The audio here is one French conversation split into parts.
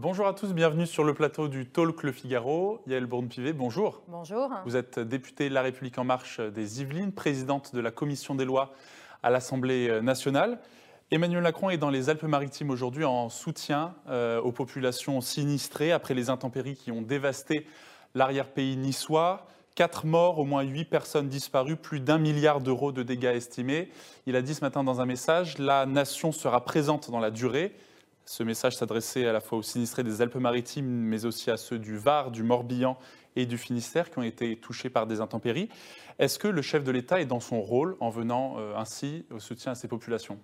Bonjour à tous, bienvenue sur le plateau du Talk Le Figaro. Yael Bourne-Pivet, bonjour. Bonjour. Vous êtes députée de La République En Marche des Yvelines, présidente de la commission des lois à l'Assemblée nationale. Emmanuel Macron est dans les Alpes-Maritimes aujourd'hui en soutien euh, aux populations sinistrées après les intempéries qui ont dévasté l'arrière-pays niçois. Quatre morts, au moins huit personnes disparues, plus d'un milliard d'euros de dégâts estimés. Il a dit ce matin dans un message, la nation sera présente dans la durée. Ce message s'adressait à la fois aux sinistrés des Alpes-Maritimes, mais aussi à ceux du Var, du Morbihan et du Finistère qui ont été touchés par des intempéries. Est-ce que le chef de l'État est dans son rôle en venant euh, ainsi au soutien à ces populations?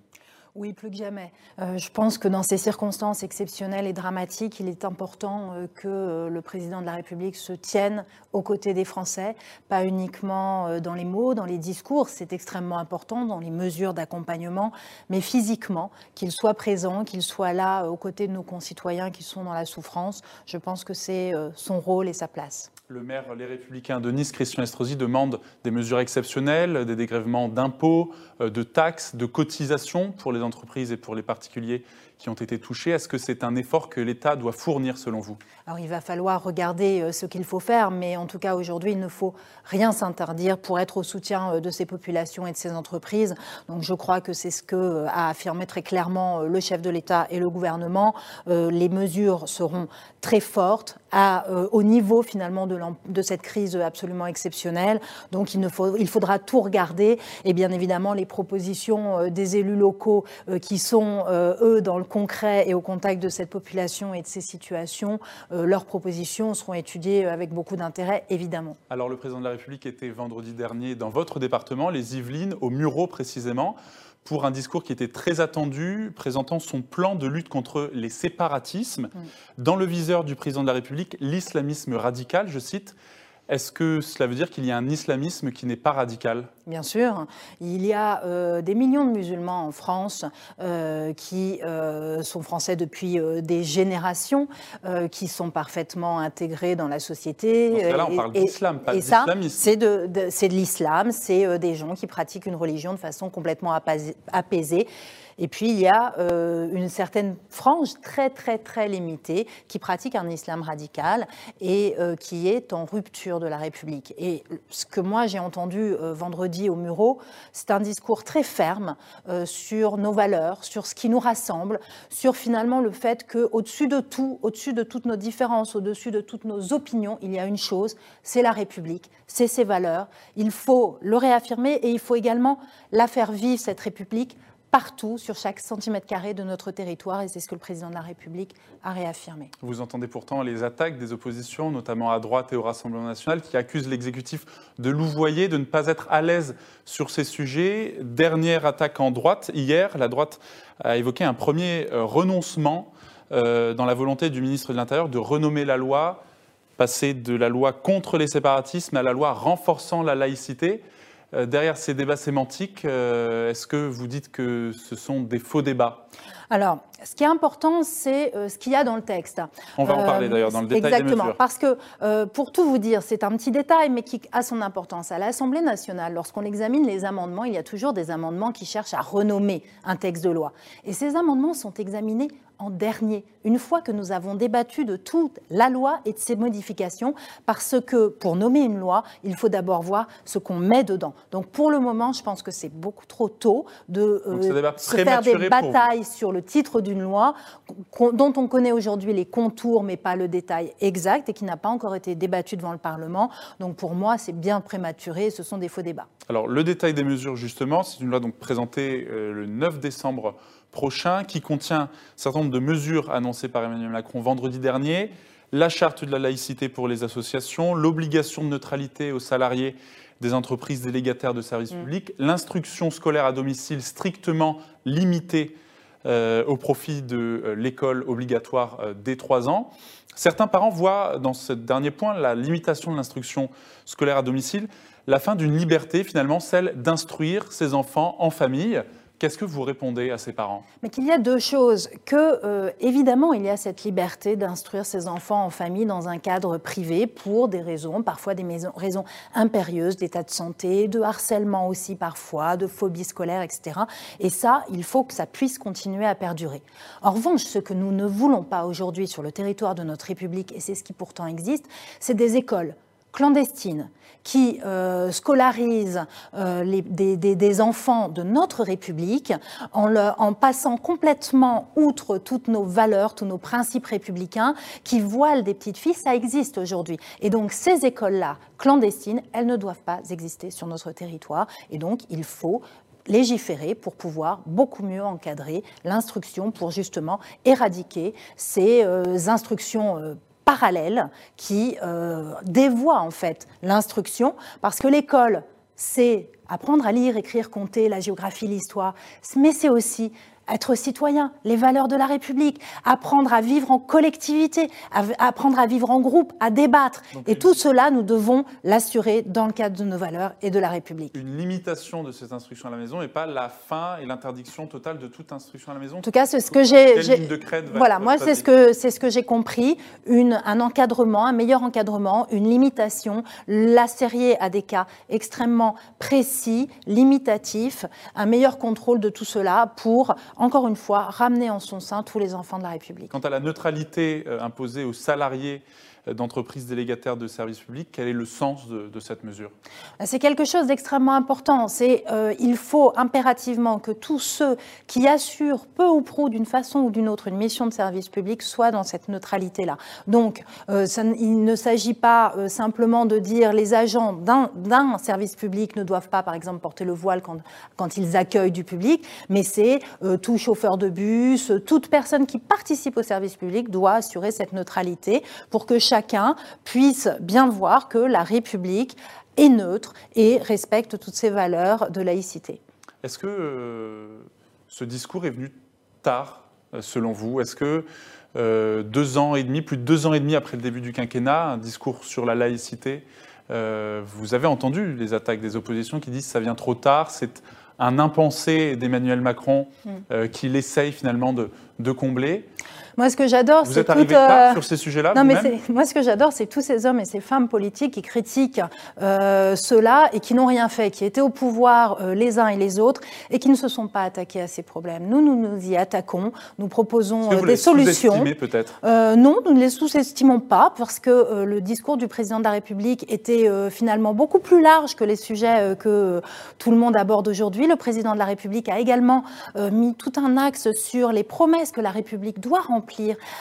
Oui, plus que jamais. Euh, je pense que dans ces circonstances exceptionnelles et dramatiques, il est important euh, que euh, le président de la République se tienne aux côtés des Français, pas uniquement dans les mots, dans les discours, c'est extrêmement important, dans les mesures d'accompagnement, mais physiquement, qu'il soit présent, qu'il soit là aux côtés de nos concitoyens qui sont dans la souffrance. Je pense que c'est son rôle et sa place. Le maire Les Républicains de Nice, Christian Estrosi, demande des mesures exceptionnelles, des dégrèvements d'impôts, de taxes, de cotisations pour les entreprises et pour les particuliers qui ont été touchés. Est-ce que c'est un effort que l'État doit fournir selon vous? Alors il va falloir regarder euh, ce qu'il faut faire, mais en tout cas aujourd'hui il ne faut rien s'interdire pour être au soutien euh, de ces populations et de ces entreprises. Donc je crois que c'est ce que euh, a affirmé très clairement le chef de l'État et le gouvernement. Les mesures seront très fortes au niveau finalement de, de, cette crise absolument exceptionnelle. Donc il, ne faut, il faudra tout regarder et bien évidemment les propositions des élus locaux qui sont eux dans le concret et au contact de cette population et de ces situations, euh, leurs propositions seront étudiées avec beaucoup d'intérêt, évidemment. Alors, le président de la République était vendredi dernier dans votre département, les Yvelines, au Murau précisément, pour un discours qui était très attendu, présentant son plan de lutte contre les séparatismes. Mm. Dans le viseur du président de la République, l'islamisme radical, je cite, est-ce que cela veut dire qu'il y a un islamisme qui n'est pas radical? Bien sûr. Il y a euh, des millions de musulmans en France euh, qui euh, sont français depuis des générations, qui sont parfaitement intégrés dans la société. là, on parle d'islam, pas d'islamisme. C'est de, de l'islam, c'est des gens qui pratiquent une religion de façon complètement apaisée et puis, il y a euh, une certaine frange très, très, très limitée qui pratique un islam radical et euh, qui est en rupture de la République. Et ce que moi, j'ai entendu euh, vendredi au Murau, c'est un discours très ferme sur nos valeurs, sur ce qui nous rassemble, sur finalement le fait qu'au-dessus de tout, au-dessus de toutes nos différences, au-dessus de toutes nos opinions, il y a une chose, c'est la République, c'est ses valeurs. Il faut le réaffirmer et il faut également la faire vivre, cette République, partout, sur chaque centimètre carré de notre territoire, et c'est ce que le président de la République a réaffirmé. Vous entendez pourtant les attaques des oppositions, notamment à droite et au Rassemblement national, qui accusent l'exécutif de louvoyer, de ne pas être à l'aise sur ces sujets. Dernière attaque en droite, hier, la droite a évoqué un premier euh, renoncement euh, dans la volonté du ministre de l'Intérieur de renommer la loi, passer de la loi contre les séparatismes à la loi renforçant la laïcité. Euh, derrière ces débats sémantiques, euh, est-ce que vous dites que ce sont des faux débats? Alors, ce qui est important, c'est euh, ce qu'il y a dans le texte. On va en parler d'ailleurs dans le détail Exactement, des parce que pour tout vous dire, c'est un petit détail, mais qui a son importance. À l'Assemblée nationale, lorsqu'on examine les amendements, il y a toujours des amendements qui cherchent à renommer un texte de loi. Et ces amendements sont examinés en dernier, une fois que nous avons débattu de toute la loi et de ses modifications, parce que pour nommer une loi, il faut d'abord voir ce qu'on met dedans. Donc pour le moment, je pense que c'est beaucoup trop tôt de euh, se faire des batailles sur le titre d'une loi dont on connaît aujourd'hui les contours, mais pas le détail exact, et qui n'a pas encore été débattu devant le Parlement. Donc pour moi, c'est bien prématuré, ce sont des faux débats. Alors le détail des mesures, justement, c'est une loi donc présentée euh, le 9 décembre prochain, qui contient un certain nombre de mesures annoncées par Emmanuel Macron vendredi dernier, la charte de la laïcité pour les associations, l'obligation de neutralité aux salariés des entreprises délégataires de services mm. publics, l'instruction scolaire à domicile strictement limitée euh, au profit de euh, l'école obligatoire euh, dès 3 ans. Certains parents voient dans ce dernier point la limitation de l'instruction scolaire à domicile la fin d'une liberté, finalement, celle d'instruire ses enfants en famille Qu'est-ce que vous répondez à ces parents? Mais qu'il y a deux choses. Que, euh, évidemment, il y a cette liberté d'instruire ses enfants en famille dans un cadre privé pour des raisons, parfois des raisons impérieuses, d'état de santé, de harcèlement aussi parfois, de phobie scolaire, etc. Et ça, il faut que ça puisse continuer à perdurer. En revanche, ce que nous ne voulons pas aujourd'hui sur le territoire de notre République, et c'est ce qui pourtant existe, c'est des écoles clandestines qui euh, scolarisent euh, des, enfants de notre République en, passant complètement outre toutes nos valeurs, tous nos principes républicains, qui voilent des petites filles, ça existe aujourd'hui. Et donc ces écoles-là, clandestines, elles ne doivent pas exister sur notre territoire. Et donc il faut légiférer pour pouvoir beaucoup mieux encadrer l'instruction pour justement éradiquer ces euh, instructions parallèle qui euh, dévoie en fait l'instruction, parce que l'école, c'est apprendre à lire, écrire, compter, la géographie, l'histoire, mais c'est aussi être citoyen, les valeurs de la République, apprendre à vivre en collectivité, apprendre à vivre en groupe, à débattre. et tout cela, nous devons l'assurer dans le cadre de nos valeurs et de la République. Une limitation de cette instruction à la maison et pas la fin et l'interdiction totale de toute instruction à la maison. En tout cas, c'est ce que j'ai. Voilà, moi, c'est ce que c'est ce que j'ai compris. Une, un encadrement, un meilleur encadrement, une limitation, la série à des cas extrêmement précis, limitatifs, un meilleur contrôle de tout cela pour encore une fois, ramener en son sein tous les enfants de la République. Quant à la neutralité euh, imposée aux salariés d'entreprises délégataires de services publics. Quel est le sens de, cette mesure? C'est quelque chose d'extrêmement important. Euh, il faut impérativement que tous ceux qui assurent peu ou prou d'une façon ou d'une autre une mission de service public soient dans cette neutralité-là. Donc, euh, il ne s'agit pas euh, simplement de dire les agents d'un service public ne doivent pas, par exemple, porter le voile quand, quand ils accueillent du public, mais c'est tout chauffeur de bus, toute personne qui participe au service public doit assurer cette neutralité pour que chaque chacun puisse bien voir que la République est neutre et respecte toutes ces valeurs de laïcité. Est-ce que euh, ce discours est venu tard, euh, selon vous? Est-ce que euh, deux ans et demi, plus de deux ans et demi après le début du quinquennat, un discours sur la laïcité, vous avez entendu les attaques des oppositions qui disent que ça vient trop tard, c'est un impensé d'Emmanuel Macron mm. qu'il essaye finalement de, de combler? Moi, ce que j'adore, c'est. Arrivé euh, sur ces sujets-là Non, mais moi, ce que j'adore, c'est tous ces hommes et ces femmes politiques qui critiquent euh, cela et qui n'ont rien fait, qui étaient au pouvoir euh, les uns et les autres et qui ne se sont pas attaqués à ces problèmes. Nous, nous nous y attaquons. Nous proposons vous des les solutions. peut-être? Non, nous ne les sous-estimons pas parce que le discours du président de la République était finalement beaucoup plus large que les sujets que tout le monde aborde aujourd'hui. Le président de la République a également mis tout un axe sur les promesses que la République doit remplir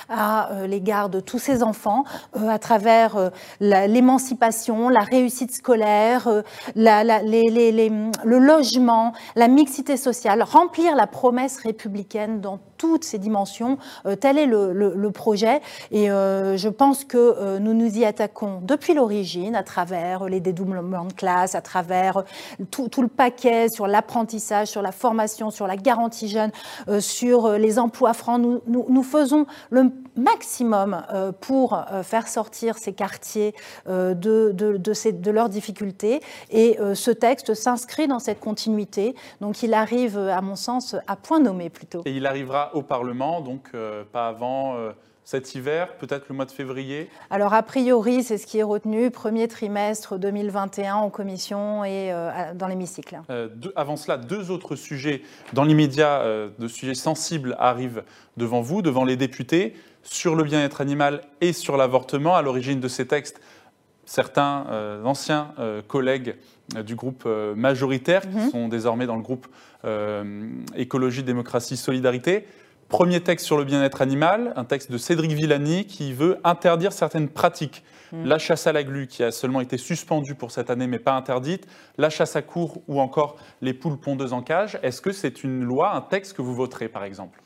à euh, l'égard de tous ces enfants euh, à travers euh, l'émancipation, la réussite scolaire, le logement, la mixité sociale, remplir la promesse républicaine dans toutes ces dimensions. tel est le, projet et je pense que nous nous y attaquons depuis l'origine à travers les dédoublements de classe, à travers tout, le paquet sur l'apprentissage, sur la formation, sur la garantie jeune, sur les emplois francs. Nous, faisons le maximum euh, pour euh, faire sortir ces quartiers euh, de, leurs difficultés. Et ce texte s'inscrit dans cette continuité. Donc il arrive, à mon sens, à point nommé plutôt. Il arrivera au Parlement, donc pas avant cet hiver, peut-être le mois de février? Alors, a priori, c'est ce qui est retenu, premier trimestre 2021 en commission et dans l'hémicycle. avant cela, deux autres sujets dans l'immédiat, de sujets sensibles arrivent devant vous, devant les députés, sur le bien-être animal et sur l'avortement. À l'origine de ces textes, certains euh, anciens euh, collègues euh, du groupe majoritaire, qui mhm. sont désormais dans le groupe Écologie, Démocratie, Solidarité. Premier texte sur le bien-être animal, un texte de Cédric Villani qui veut interdire certaines pratiques. Mhm. La chasse à la glu, qui a seulement été suspendue pour cette année mais pas interdite, la chasse à cour ou encore les poules pondeuses en cage. Est-ce que c'est une loi, un texte que vous voterez par exemple?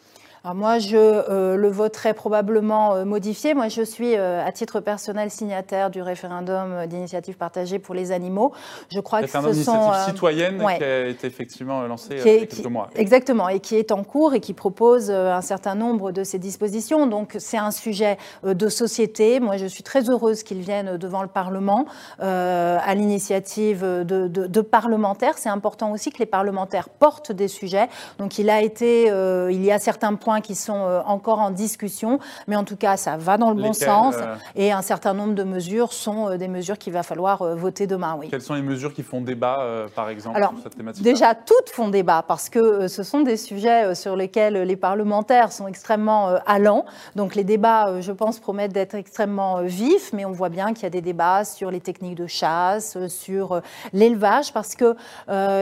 Moi, je euh, le voterai probablement euh, modifié. Moi, je suis, euh, à titre personnel, signataire du référendum d'initiative partagée pour les animaux. Je crois que ce sont citoyenne qui a été effectivement lancé il y a quelques mois. Exactement, et qui est en cours et qui propose un certain nombre de ces dispositions. Donc, c'est un sujet de société. Moi, je suis très heureuse qu'il vienne devant le Parlement à l'initiative de, de, parlementaires. C'est important aussi que les parlementaires portent des sujets. Donc, il a été, il y a certains points qui sont euh, encore en discussion, mais en tout cas, ça va dans le bon sens. Euh, et un certain nombre de mesures sont euh, des mesures qu'il va falloir voter demain. Oui. Quelles sont les mesures qui font débat, par exemple, sur cette thématique Déjà, toutes font débat parce que ce sont des sujets sur lesquels les parlementaires sont extrêmement allants. Donc les débats, je pense, promettent d'être extrêmement vifs, mais on voit bien qu'il y a des débats sur les techniques de chasse, sur l'élevage, parce que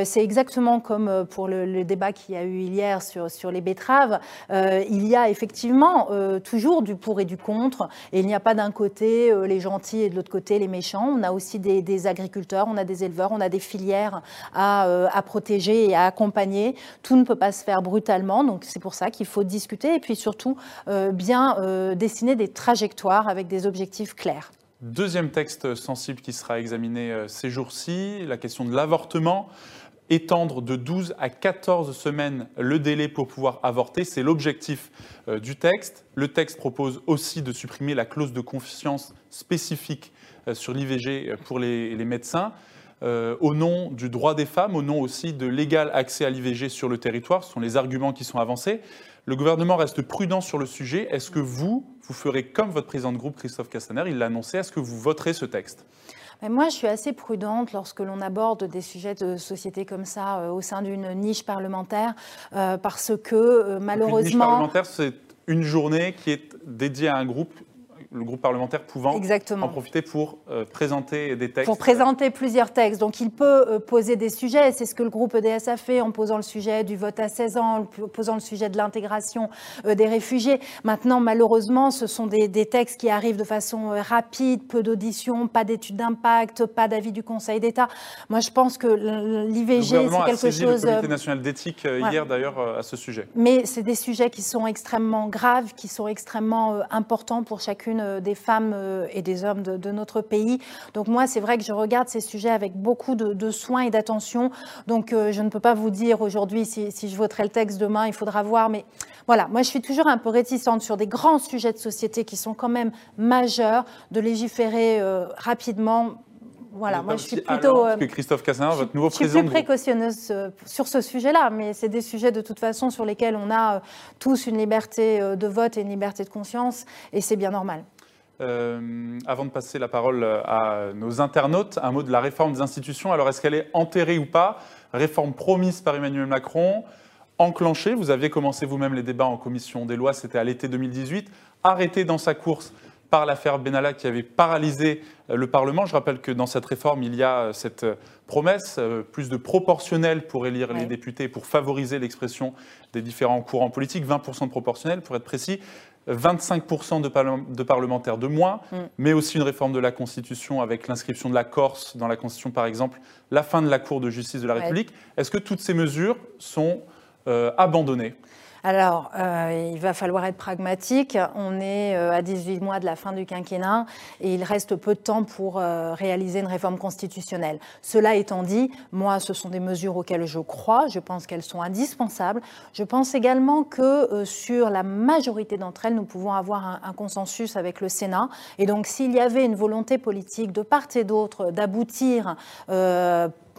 c'est exactement comme pour le, débat qu'il y a eu hier sur, sur les betteraves. Euh, il y a effectivement euh, toujours du pour et du contre. Et il n'y a pas d'un côté euh, les gentils et de l'autre côté les méchants. On a aussi des, agriculteurs, on a des éleveurs, on a des filières à, protéger et à accompagner. Tout ne peut pas se faire brutalement. Donc c'est pour ça qu'il faut discuter et puis surtout bien dessiner des trajectoires avec des objectifs clairs. Deuxième texte sensible qui sera examiné ces jours-ci, la question de l'avortement étendre de 12 à 14 semaines le délai pour pouvoir avorter. C'est l'objectif euh, du texte. Le texte propose aussi de supprimer la clause de confiance spécifique euh, sur l'IVG euh, pour les, médecins. au nom du droit des femmes, au nom aussi de l'égal accès à l'IVG sur le territoire. Ce sont les arguments qui sont avancés. Le gouvernement reste prudent sur le sujet. Est-ce que vous, vous ferez comme votre président de groupe, Christophe Castaner, il l'a annoncé, est-ce que vous voterez ce texte? Moi, je suis assez prudente lorsque l'on aborde des sujets de société comme ça euh, au sein d'une niche parlementaire, euh, parce que malheureusement. Une niche parlementaire, c'est une journée qui est dédiée à un groupe le groupe parlementaire pouvant en profiter pour euh, présenter des textes. Pour présenter plusieurs textes. Donc il peut euh, poser des sujets. C'est ce que le groupe EDS a fait en posant le sujet du vote à 16 ans, en posant le sujet de l'intégration euh, des réfugiés. Maintenant, malheureusement, ce sont des, textes qui arrivent de façon rapide, peu d'auditions, pas d'études d'impact, pas d'avis du Conseil d'État. Moi, je pense que l'IVG, c'est quelque a chose. Le Comité national d'éthique hier, d'ailleurs, à ce sujet. Mais c'est des sujets qui sont extrêmement graves, qui sont extrêmement importants pour chacune euh, des femmes euh, et des hommes de, notre pays. Donc moi, c'est vrai que je regarde ces sujets avec beaucoup de, soins et d'attention. Donc euh, je ne peux pas vous dire aujourd'hui si, je voterai le texte demain, il faudra voir. Mais voilà, moi je suis toujours un peu réticente sur des grands sujets de société qui sont quand même majeurs, de légiférer rapidement voilà, moi je suis plutôt. que Christophe Cassin, votre nouveau président. Je suis plus précautionneuse sur ce sujet-là, mais c'est des sujets de toute façon sur lesquels on a tous une liberté de vote et une liberté de conscience, et c'est bien normal. Euh, avant de passer la parole à nos internautes, un mot de la réforme des institutions. Alors, est-ce qu'elle est enterrée ou pas? Réforme promise par Emmanuel Macron, enclenchée. Vous aviez commencé vous-même les débats en commission des lois, c'était à l'été 2018. Arrêtée dans sa course par l'affaire Benalla qui avait paralysé euh, le Parlement. Je rappelle que dans cette réforme, il y a euh, cette promesse, plus de proportionnel pour élire les députés, pour favoriser l'expression des différents courants politiques, 20% de proportionnel pour être précis. 25% de, parlementaires de moins, mm. mais aussi une réforme de la Constitution avec l'inscription de la Corse dans la Constitution, par exemple, la fin de la Cour de justice de la République. Est-ce que toutes ces mesures sont euh, abandonnées? Alors, euh, il va falloir être pragmatique. On est euh, à 18 mois de la fin du quinquennat et il reste peu de temps pour euh, réaliser une réforme constitutionnelle. Cela étant dit, moi, ce sont des mesures auxquelles je crois. Je pense qu'elles sont indispensables. Je pense également que sur la majorité d'entre elles, nous pouvons avoir un, un, consensus avec le Sénat. Et donc, s'il y avait une volonté politique de part et d'autre d'aboutir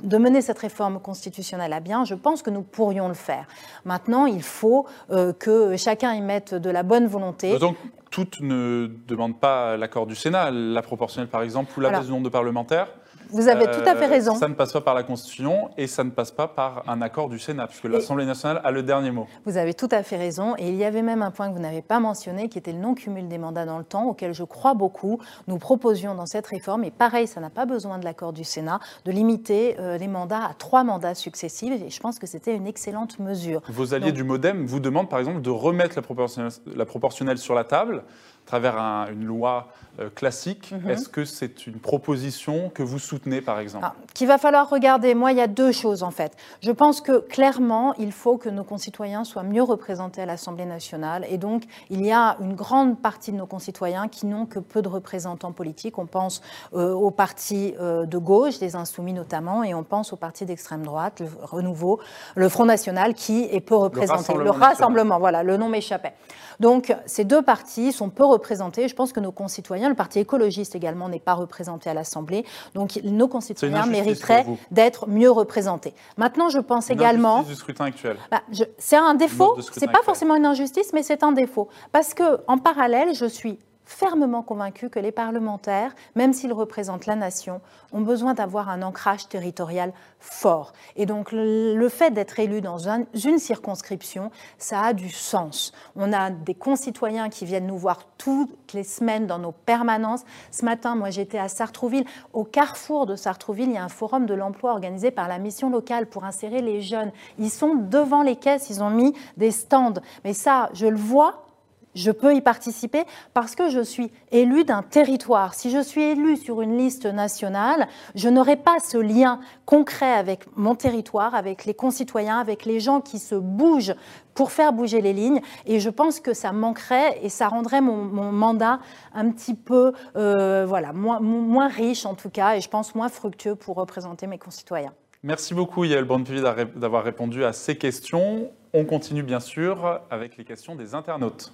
de mener cette réforme constitutionnelle à bien, je pense que nous pourrions le faire. Maintenant, il faut euh, que chacun y mette de la bonne volonté. Donc, toutes ne demandent pas l'accord du Sénat, la proportionnelle par exemple, ou la baisse du nombre de parlementaires vous avez tout à fait euh, raison. Ça ne passe pas par la Constitution et ça ne passe pas par un accord du Sénat, puisque l'Assemblée nationale a le dernier mot. Vous avez tout à fait raison. Et il y avait même un point que vous n'avez pas mentionné, qui était le non-cumul des mandats dans le temps, auquel je crois beaucoup. Nous proposions dans cette réforme, et pareil, ça n'a pas besoin de l'accord du Sénat, de limiter euh, les mandats à trois mandats successifs. Et je pense que c'était une excellente mesure. Vos alliés du Modem vous demandent, par exemple, de remettre la proportionnelle, la proportionnelle sur la table travers une loi euh, classique. Mhm. Est-ce que c'est une proposition que vous soutenez, par exemple? Ah, Qu'il va falloir regarder. Moi, il y a deux choses, en fait. Je pense que clairement, il faut que nos concitoyens soient mieux représentés à l'Assemblée nationale. Et donc, il y a une grande partie de nos concitoyens qui n'ont que peu de représentants politiques. On pense euh, aux partis euh, de gauche, des insoumis notamment, et on pense aux partis d'extrême droite, le Renouveau, le Front National, qui est peu représenté. Le Rassemblement, le rassemblement voilà, le nom m'échappait. Donc, ces deux partis sont peu représentés. Je pense que nos concitoyens, le Parti écologiste également, n'est pas représenté à l'Assemblée. Donc, nos concitoyens mériteraient d'être mieux représentés. Maintenant, je pense une également. du scrutin actuel. Bah, c'est un défaut. C'est pas forcément une injustice, mais c'est un défaut. Parce que, en parallèle, je suis fermement convaincu que les parlementaires, même s'ils représentent la nation, ont besoin d'avoir un ancrage territorial fort. Et donc le fait d'être élu dans une circonscription, ça a du sens. On a des concitoyens qui viennent nous voir toutes les semaines dans nos permanences. Ce matin, moi j'étais à Sartrouville. Au carrefour de Sartrouville, il y a un forum de l'emploi organisé par la mission locale pour insérer les jeunes. Ils sont devant les caisses, ils ont mis des stands. Mais ça, je le vois je peux y participer parce que je suis élu d'un territoire. Si je suis élu sur une liste nationale, je n'aurai pas ce lien concret avec mon territoire, avec les concitoyens, avec les gens qui se bougent pour faire bouger les lignes. Et je pense que ça manquerait et ça rendrait mon, mandat un petit peu, euh, voilà, moins, riche en tout cas, et je pense moins fructueux pour représenter mes concitoyens. Merci beaucoup Yael Bonnepivi d'avoir répondu à ces questions. On continue bien sûr avec les questions des internautes.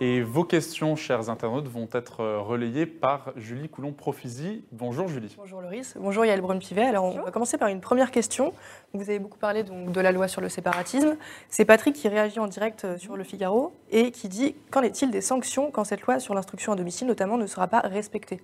Et vos questions, chers internautes, vont être euh, relayées par Julie Coulon-Profisi. Bonjour Julie. Bonjour Loris. Bonjour Yael Brun-Pivet. Alors on va commencer par une première question. Vous avez beaucoup parlé donc, de la loi sur le séparatisme. C'est Patrick qui réagit en direct euh, sur le Figaro et qui dit Qu'en est-il des sanctions quand cette loi sur l'instruction à domicile notamment ne sera pas respectée?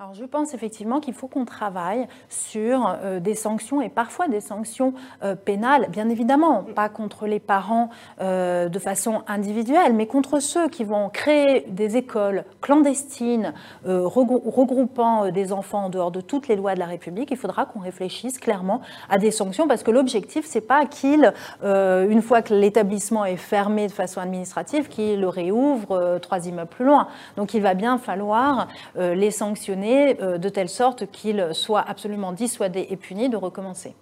Alors je pense effectivement qu'il faut qu'on travaille sur euh, des sanctions et parfois des sanctions euh, pénales, bien évidemment, pas contre les parents euh, de façon individuelle, mais contre ceux qui vont créer des écoles clandestines regroupant des enfants en dehors de toutes les lois de la République. Il faudra qu'on réfléchisse clairement à des sanctions parce que l'objectif, c'est pas qu'il, une fois que l'établissement est fermé de façon administrative, qu'il le réouvre trois immeubles plus loin. Donc il va bien falloir les sanctionner euh, de telle sorte qu'il soit absolument dissuadé et puni de recommencer.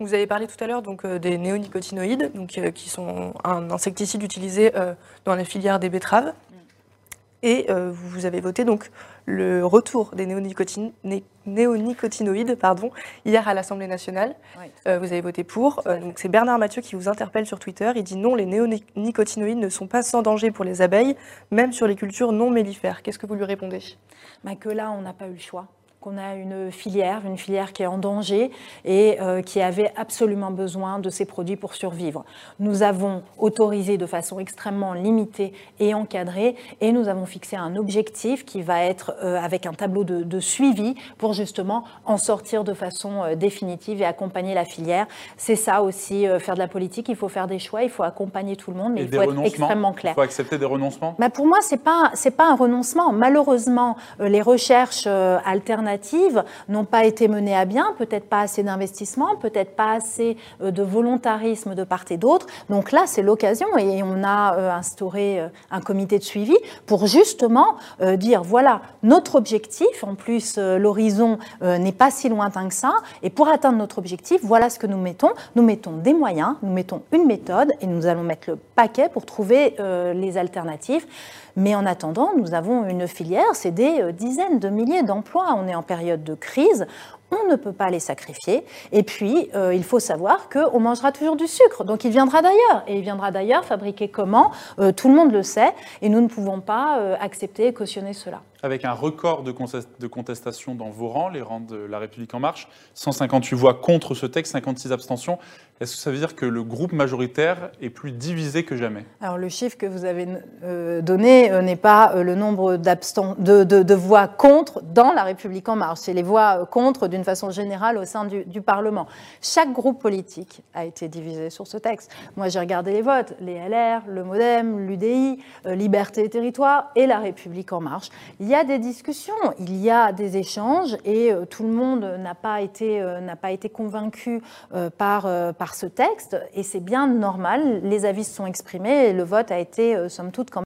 Vous avez parlé tout à l'heure donc euh, des néonicotinoïdes, euh, qui sont un insecticide utilisé dans la filière des betteraves. Et vous avez voté donc le retour des néonicotinoïdes pardon, hier à l'Assemblée nationale. vous avez voté pour. donc c'est Bernard Mathieu qui vous interpelle sur Twitter. Il dit non, les néonicotinoïdes ne sont pas sans danger pour les abeilles, même sur les cultures non mellifères. Qu'est-ce que vous lui répondez? Bah, que là, on n'a pas eu le choix qu'on a une filière, une filière qui est en danger et euh, qui avait absolument besoin de ces produits pour survivre. Nous avons autorisé de façon extrêmement limitée et encadrée et nous avons fixé un objectif qui va être euh, avec un tableau de, suivi pour justement en sortir de façon euh, définitive et accompagner la filière. C'est ça aussi, faire de la politique, il faut faire des choix, il faut accompagner tout le monde, mais il faut être extrêmement clair. Il faut accepter des renoncements? Bah Pour moi, ce n'est pas, pas un renoncement. Malheureusement, les recherches alternatives n'ont pas été menées à bien, peut-être pas assez d'investissement, peut-être pas assez euh, de volontarisme de part et d'autre. Donc là, c'est l'occasion et on a euh, instauré euh, un comité de suivi pour justement dire voilà notre objectif. En plus, l'horizon n'est pas si lointain que ça. Et pour atteindre notre objectif, voilà ce que nous mettons. Nous mettons des moyens, nous mettons une méthode et nous allons mettre le paquet pour trouver les alternatives. Mais en attendant, nous avons une filière, c'est des dizaines de milliers d'emplois. On est en période de crise on ne peut pas les sacrifier. Et puis, euh, il faut savoir qu'on mangera toujours du sucre. Donc, il viendra d'ailleurs. Et il viendra d'ailleurs, fabriqué comment? Euh, Tout le monde le sait. Et nous ne pouvons pas euh, accepter et cautionner cela. Avec un record de, contestation dans vos rangs, les rangs de La République En Marche, 158 voix contre ce texte, 56 abstentions. Est-ce que ça veut dire que le groupe majoritaire est plus divisé que jamais? Alors, le chiffre que vous avez donné n'est pas le nombre de, voix contre dans La République En Marche. C'est les voix contre d'une façon générale au sein du, Parlement. Chaque groupe politique a été divisé sur ce texte. Moi, j'ai regardé les votes, les LR, le MoDem, l'UDI, euh, Liberté et Territoire et La République en marche. Il y a des discussions, il y a des échanges et euh, tout le monde n'a pas été, euh, été convaincu par, par ce texte et c'est bien normal. Les avis se sont exprimés et le vote a été, somme toute, quand même